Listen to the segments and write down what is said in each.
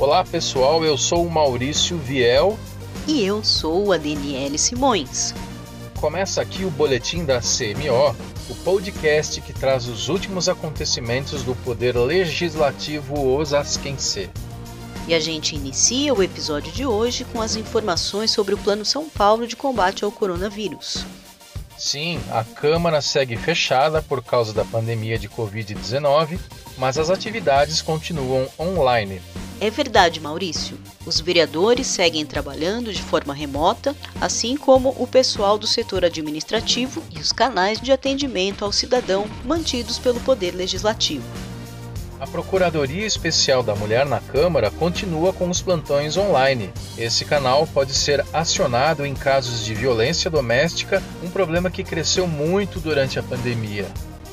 Olá pessoal, eu sou o Maurício Viel. E eu sou a Daniele Simões. Começa aqui o boletim da CMO, o podcast que traz os últimos acontecimentos do Poder Legislativo osasquense. E a gente inicia o episódio de hoje com as informações sobre o Plano São Paulo de combate ao coronavírus. Sim, a Câmara segue fechada por causa da pandemia de Covid-19, mas as atividades continuam online. É verdade, Maurício. Os vereadores seguem trabalhando de forma remota, assim como o pessoal do setor administrativo e os canais de atendimento ao cidadão mantidos pelo Poder Legislativo. A Procuradoria Especial da Mulher na Câmara continua com os plantões online. Esse canal pode ser acionado em casos de violência doméstica, um problema que cresceu muito durante a pandemia.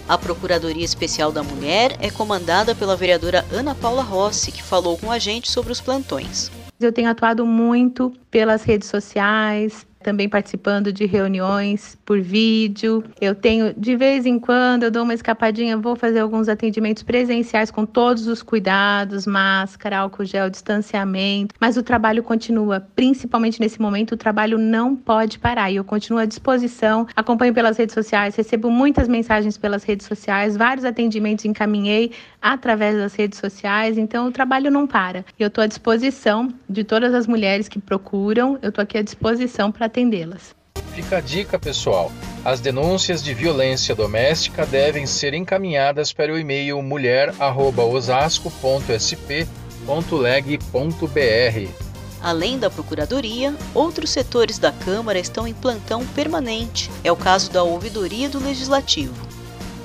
A Procuradoria Especial da Mulher é comandada pela vereadora Ana Paula Rossi, que falou com a gente sobre os plantões. Eu tenho atuado muito pelas redes sociais, também participando de reuniões por vídeo. Eu tenho, de vez em quando, eu dou uma escapadinha, vou fazer alguns atendimentos presenciais com todos os cuidados, máscara, álcool gel, distanciamento, mas o trabalho continua, principalmente nesse momento, o trabalho não pode parar e eu continuo à disposição, acompanho pelas redes sociais, recebo muitas mensagens pelas redes sociais, vários atendimentos encaminhei através das redes sociais, então o trabalho não para. Eu estou à disposição de todas as mulheres que procuram, eu estou aqui à disposição para atendê-las. Fica a dica, pessoal. As denúncias de violência doméstica devem ser encaminhadas para o e-mail mulher@osasco.sp.leg.br. Além da Procuradoria, outros setores da Câmara estão em plantão permanente. É o caso da Ouvidoria do Legislativo.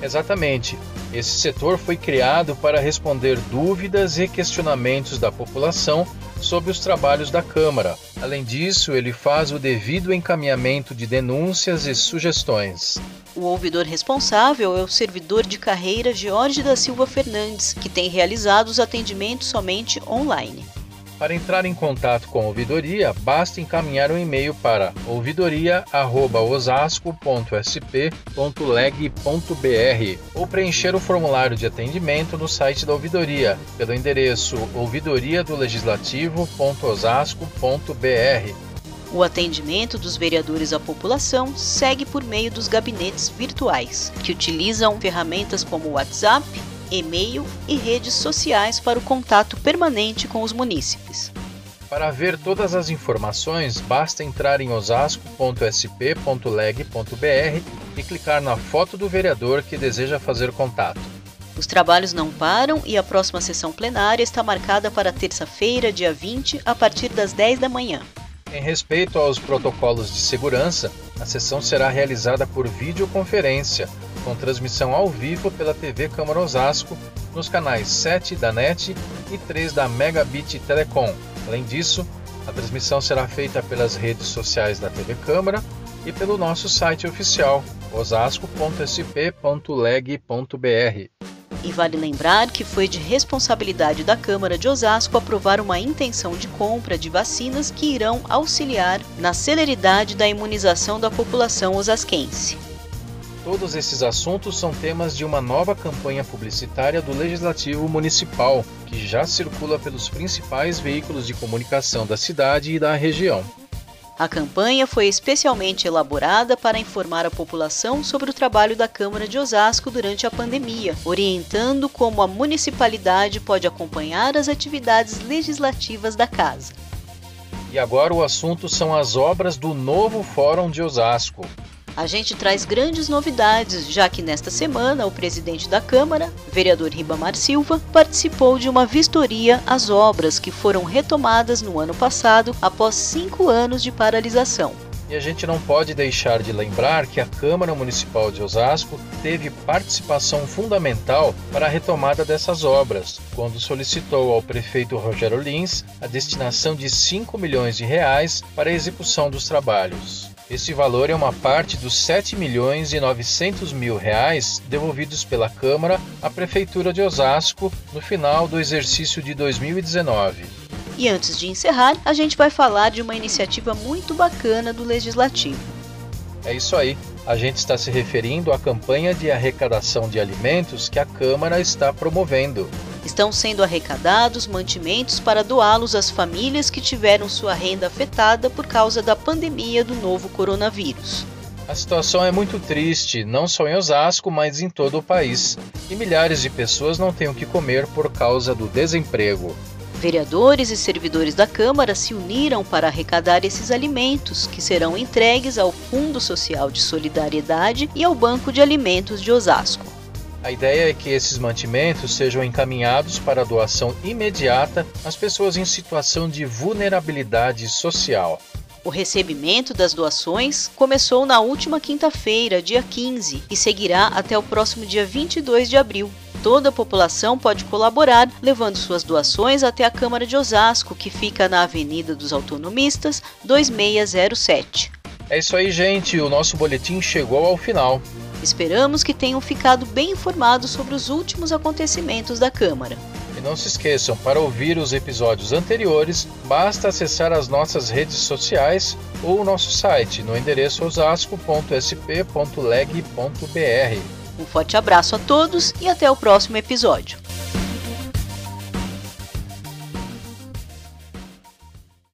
Exatamente. Esse setor foi criado para responder dúvidas e questionamentos da população sobre os trabalhos da Câmara. Além disso, ele faz o devido encaminhamento de denúncias e sugestões. O ouvidor responsável é o servidor de carreira Jorge da Silva Fernandes, que tem realizado os atendimentos somente online. Para entrar em contato com a ouvidoria, basta encaminhar um e-mail para ouvidoria@osasco.sp.leg.br ou preencher o formulário de atendimento no site da ouvidoria pelo endereço ouvidoriadolegislativo.osasco.br. O atendimento dos vereadores à população segue por meio dos gabinetes virtuais, que utilizam ferramentas como o WhatsApp, e-mail e redes sociais para o contato permanente com os munícipes. Para ver todas as informações, basta entrar em osasco.sp.leg.br e clicar na foto do vereador que deseja fazer contato. Os trabalhos não param e a próxima sessão plenária está marcada para terça-feira, dia 20, a partir das 10 da manhã. Em respeito aos protocolos de segurança, a sessão será realizada por videoconferência, com transmissão ao vivo pela TV Câmara Osasco, nos canais 7 da NET e 3 da Megabit Telecom. Além disso, a transmissão será feita pelas redes sociais da TV Câmara e pelo nosso site oficial osasco.sp.leg.br. E vale lembrar que foi de responsabilidade da Câmara de Osasco aprovar uma intenção de compra de vacinas que irão auxiliar na celeridade da imunização da população osasquense. Todos esses assuntos são temas de uma nova campanha publicitária do Legislativo Municipal, que já circula pelos principais veículos de comunicação da cidade e da região. A campanha foi especialmente elaborada para informar a população sobre o trabalho da Câmara de Osasco durante a pandemia, orientando como a municipalidade pode acompanhar as atividades legislativas da casa. E agora o assunto são as obras do novo Fórum de Osasco. A gente traz grandes novidades, já que nesta semana o presidente da Câmara, vereador Ribamar Silva, participou de uma vistoria às obras que foram retomadas no ano passado após cinco anos de paralisação. E a gente não pode deixar de lembrar que a Câmara Municipal de Osasco teve participação fundamental para a retomada dessas obras, quando solicitou ao prefeito Rogério Lins a destinação de 5 milhões de reais para a execução dos trabalhos. Esse valor é uma parte dos 7 milhões e 900 mil reais devolvidos pela Câmara à Prefeitura de Osasco no final do exercício de 2019. E antes de encerrar, a gente vai falar de uma iniciativa muito bacana do Legislativo. É isso aí. A gente está se referindo à campanha de arrecadação de alimentos que a Câmara está promovendo. Estão sendo arrecadados mantimentos para doá-los às famílias que tiveram sua renda afetada por causa da pandemia do novo coronavírus. A situação é muito triste, não só em Osasco, mas em todo o país. E milhares de pessoas não têm o que comer por causa do desemprego. Vereadores e servidores da Câmara se uniram para arrecadar esses alimentos, que serão entregues ao Fundo Social de Solidariedade e ao Banco de Alimentos de Osasco. A ideia é que esses mantimentos sejam encaminhados para doação imediata às pessoas em situação de vulnerabilidade social. O recebimento das doações começou na última quinta-feira, dia 15, e seguirá até o próximo dia 22 de abril. Toda a população pode colaborar levando suas doações até a Câmara de Osasco, que fica na Avenida dos Autonomistas, 2607. É isso aí, gente. O nosso boletim chegou ao final. Esperamos que tenham ficado bem informados sobre os últimos acontecimentos da Câmara. E não se esqueçam, para ouvir os episódios anteriores, basta acessar as nossas redes sociais ou o nosso site no endereço osasco.sp.leg.br. Um forte abraço a todos e até o próximo episódio.